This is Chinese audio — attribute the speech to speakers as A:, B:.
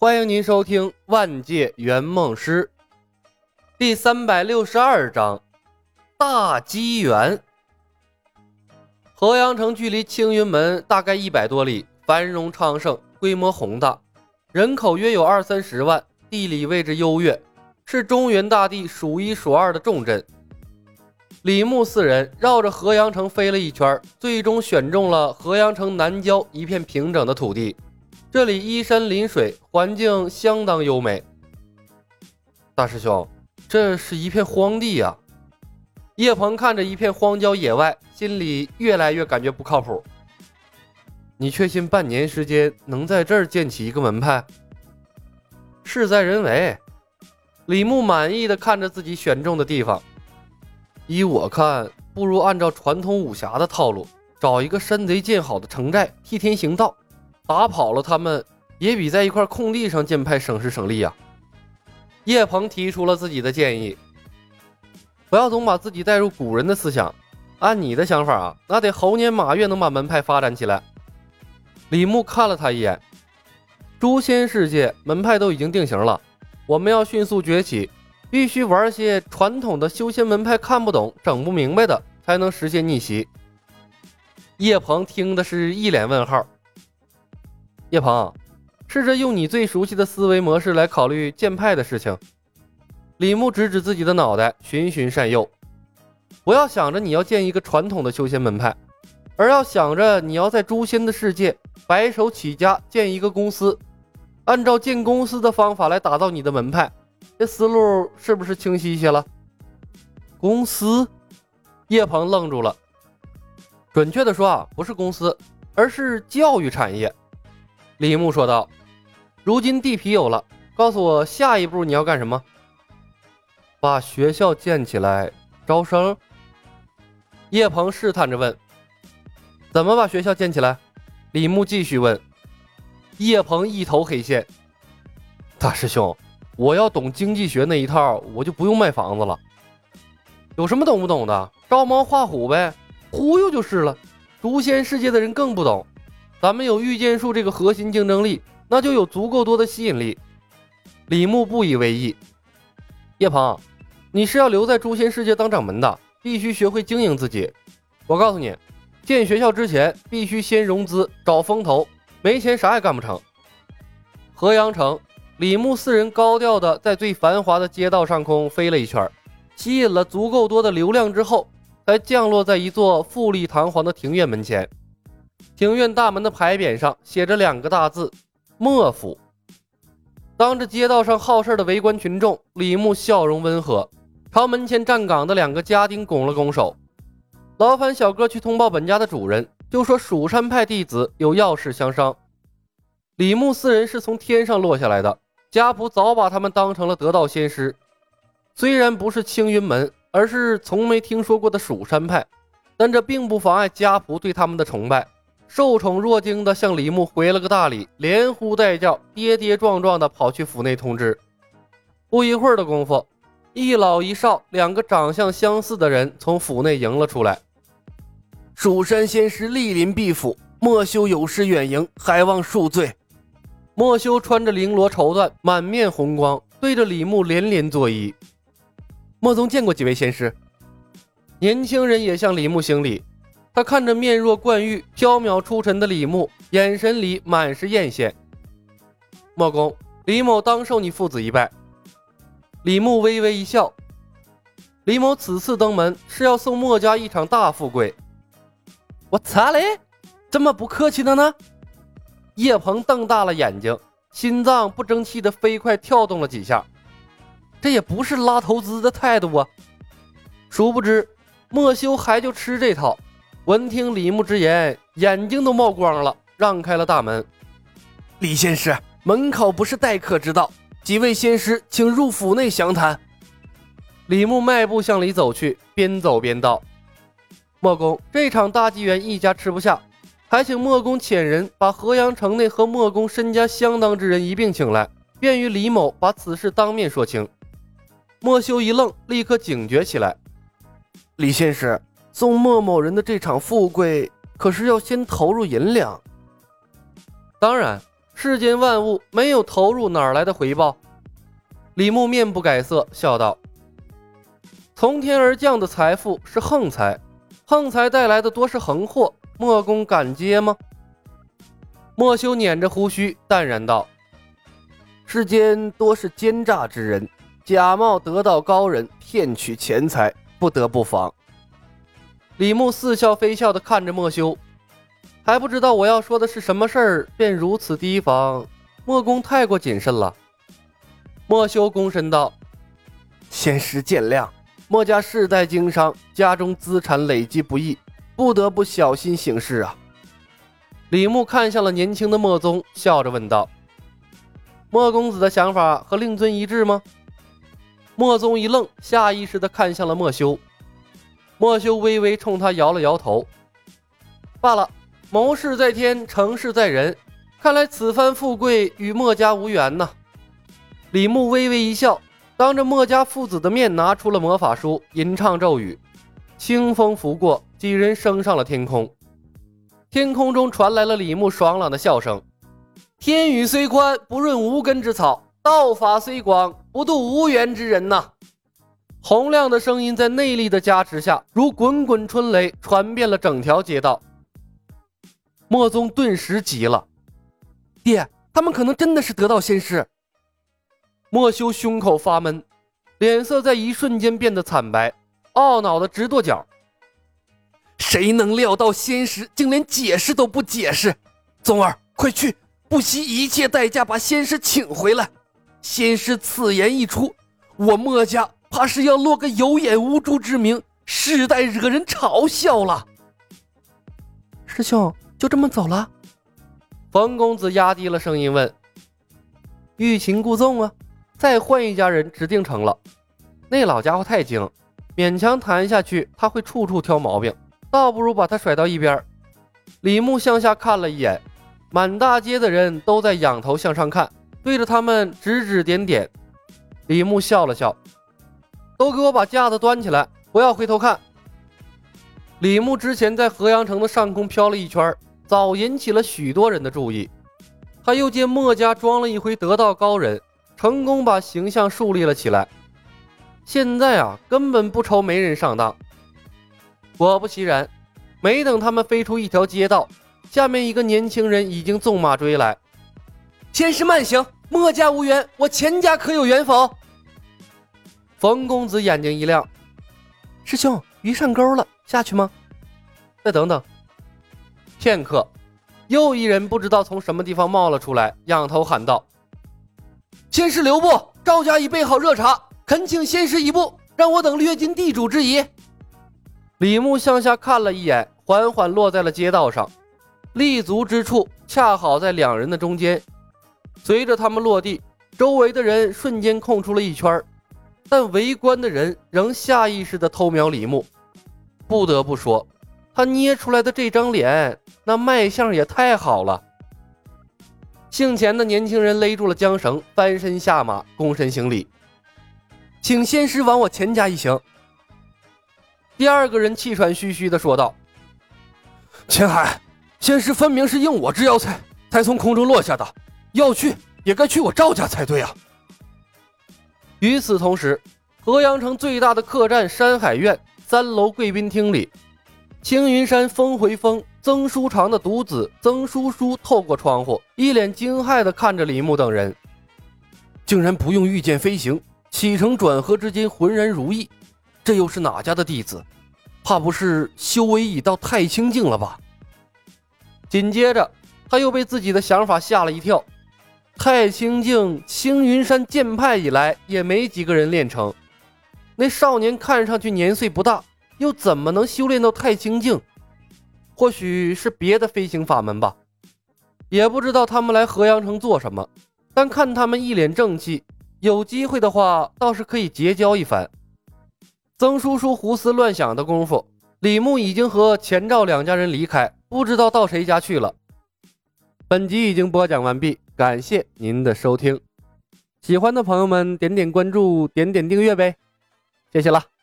A: 欢迎您收听《万界圆梦师》第三百六十二章大机缘。河阳城距离青云门大概一百多里，繁荣昌盛，规模宏大，人口约有二三十万，地理位置优越，是中原大地数一数二的重镇。李牧四人绕着河阳城飞了一圈，最终选中了河阳城南郊一片平整的土地。这里依山临水，环境相当优美。大师兄，这是一片荒地呀！叶鹏看着一片荒郊野外，心里越来越感觉不靠谱。你确信半年时间能在这儿建起一个门派？事在人为。李牧满意的看着自己选中的地方。依我看，不如按照传统武侠的套路，找一个山贼建好的城寨，替天行道。打跑了他们，也比在一块空地上建派省时省力呀。叶鹏提出了自己的建议，不要总把自己带入古人的思想。按你的想法啊，那得猴年马月能把门派发展起来。李牧看了他一眼，诛仙世界门派都已经定型了，我们要迅速崛起，必须玩些传统的修仙门派看不懂、整不明白的，才能实现逆袭。叶鹏听的是一脸问号。叶鹏，试着用你最熟悉的思维模式来考虑建派的事情。李牧指指自己的脑袋，循循善诱。不要想着你要建一个传统的修仙门派，而要想着你要在诛仙的世界白手起家建一个公司，按照建公司的方法来打造你的门派。这思路是不是清晰一些了？公司？叶鹏愣住了。准确的说啊，不是公司，而是教育产业。李牧说道：“如今地皮有了，告诉我下一步你要干什么？把学校建起来，招生。”叶鹏试探着问：“怎么把学校建起来？”李牧继续问。叶鹏一头黑线：“大师兄，我要懂经济学那一套，我就不用卖房子了。有什么懂不懂的？照猫画虎呗，忽悠就是了。诛仙世界的人更不懂。”咱们有御剑术这个核心竞争力，那就有足够多的吸引力。李牧不以为意。叶鹏，你是要留在诛仙世界当掌门的，必须学会经营自己。我告诉你，建学校之前必须先融资找风投，没钱啥也干不成。河阳城，李牧四人高调的在最繁华的街道上空飞了一圈，吸引了足够多的流量之后，才降落在一座富丽堂皇的庭院门前。庭院大门的牌匾上写着两个大字“莫府”。当着街道上好事的围观群众，李牧笑容温和，朝门前站岗的两个家丁拱了拱手：“劳烦小哥去通报本家的主人，就说蜀山派弟子有要事相商。”李牧四人是从天上落下来的，家仆早把他们当成了得道仙师。虽然不是青云门，而是从没听说过的蜀山派，但这并不妨碍家仆对他们的崇拜。受宠若惊的向李牧回了个大礼，连呼带叫，跌跌撞撞的跑去府内通知。不一会儿的功夫，一老一少两个长相相似的人从府内迎了出来。蜀山仙师莅临敝府，莫修有失远迎，还望恕罪。莫修穿着绫罗绸缎，满面红光，对着李牧连连作揖。莫宗见过几位仙师。年轻人也向李牧行礼。他看着面若冠玉、飘渺出尘的李牧，眼神里满是艳羡。莫公，李某当受你父子一拜。李牧微微一笑。李某此次登门是要送莫家一场大富贵。我擦嘞，这么不客气的呢？叶鹏瞪大了眼睛，心脏不争气的飞快跳动了几下。这也不是拉投资的态度啊！殊不知，莫修还就吃这套。闻听李牧之言，眼睛都冒光了，让开了大门。李仙师，门口不是待客之道，几位仙师，请入府内详谈。李牧迈步向里走去，边走边道：“莫公，这场大机缘一家吃不下，还请莫公遣人把河阳城内和莫公身家相当之人一并请来，便于李某把此事当面说清。”莫修一愣，立刻警觉起来：“李仙师。”送莫某人的这场富贵，可是要先投入银两。当然，世间万物没有投入，哪来的回报？李牧面不改色，笑道：“从天而降的财富是横财，横财带来的多是横祸。莫公敢接吗？”莫修捻着胡须，淡然道：“世间多是奸诈之人，假冒得道高人，骗取钱财，不得不防。”李牧似笑非笑地看着莫修，还不知道我要说的是什么事儿，便如此提防。莫公太过谨慎了。莫修躬身道：“仙师见谅，莫家世代经商，家中资产累积不易，不得不小心行事啊。”李牧看向了年轻的莫宗，笑着问道：“莫公子的想法和令尊一致吗？”莫宗一愣，下意识地看向了莫修。莫修微微冲他摇了摇头：“罢了，谋事在天，成事在人，看来此番富贵与莫家无缘呐。”李牧微微一笑，当着墨家父子的面拿出了魔法书，吟唱咒语，清风拂过，几人升上了天空。天空中传来了李牧爽朗的笑声：“天宇虽宽，不润无根之草；道法虽广，不渡无缘之人呐。”洪亮的声音在内力的加持下，如滚滚春雷，传遍了整条街道。莫宗顿时急了：“爹，他们可能真的是得道仙师。”莫修胸口发闷，脸色在一瞬间变得惨白，懊恼的直跺脚。谁能料到仙师竟连解释都不解释？宗儿，快去，不惜一切代价把仙师请回来！仙师此言一出，我莫家怕是要落个有眼无珠之名，世代惹人嘲笑了。师兄就这么走了？冯公子压低了声音问：“欲擒故纵啊？”再换一家人，指定成了。那老家伙太精，勉强谈下去，他会处处挑毛病，倒不如把他甩到一边。李牧向下看了一眼，满大街的人都在仰头向上看，对着他们指指点点。李牧笑了笑：“都给我把架子端起来，不要回头看。”李牧之前在河阳城的上空飘了一圈，早引起了许多人的注意。他又见墨家装了一回得道高人。成功把形象树立了起来，现在啊，根本不愁没人上当。果不其然，没等他们飞出一条街道，下面一个年轻人已经纵马追来。先师慢行，墨家无缘，我钱家可有缘否？冯公子眼睛一亮，师兄鱼上钩了，下去吗？再等等。片刻，又一人不知道从什么地方冒了出来，仰头喊道。仙师留步，赵家已备好热茶，恳请仙师一步，让我等略尽地主之谊。李牧向下看了一眼，缓缓落在了街道上，立足之处恰好在两人的中间。随着他们落地，周围的人瞬间空出了一圈，但围观的人仍下意识地偷瞄李牧。不得不说，他捏出来的这张脸，那卖相也太好了。姓钱的年轻人勒住了缰绳，翻身下马，躬身行礼，请仙师往我钱家一行。第二个人气喘吁吁地说道：“钱海，仙师分明是应我之要才才从空中落下的，要去也该去我赵家才对啊。”与此同时，河阳城最大的客栈山海苑三楼贵宾厅里，青云山峰回峰。曾书长的独子曾叔叔透过窗户，一脸惊骇地看着李牧等人，竟然不用御剑飞行，起承转合之间浑然如意，这又是哪家的弟子？怕不是修为已到太清境了吧？紧接着，他又被自己的想法吓了一跳。太清境，青云山剑派以来也没几个人练成，那少年看上去年岁不大，又怎么能修炼到太清境？或许是别的飞行法门吧，也不知道他们来河阳城做什么。但看他们一脸正气，有机会的话倒是可以结交一番。曾叔叔胡思乱想的功夫，李牧已经和钱赵两家人离开，不知道到谁家去了。本集已经播讲完毕，感谢您的收听。喜欢的朋友们点点关注，点点订阅呗，谢谢了。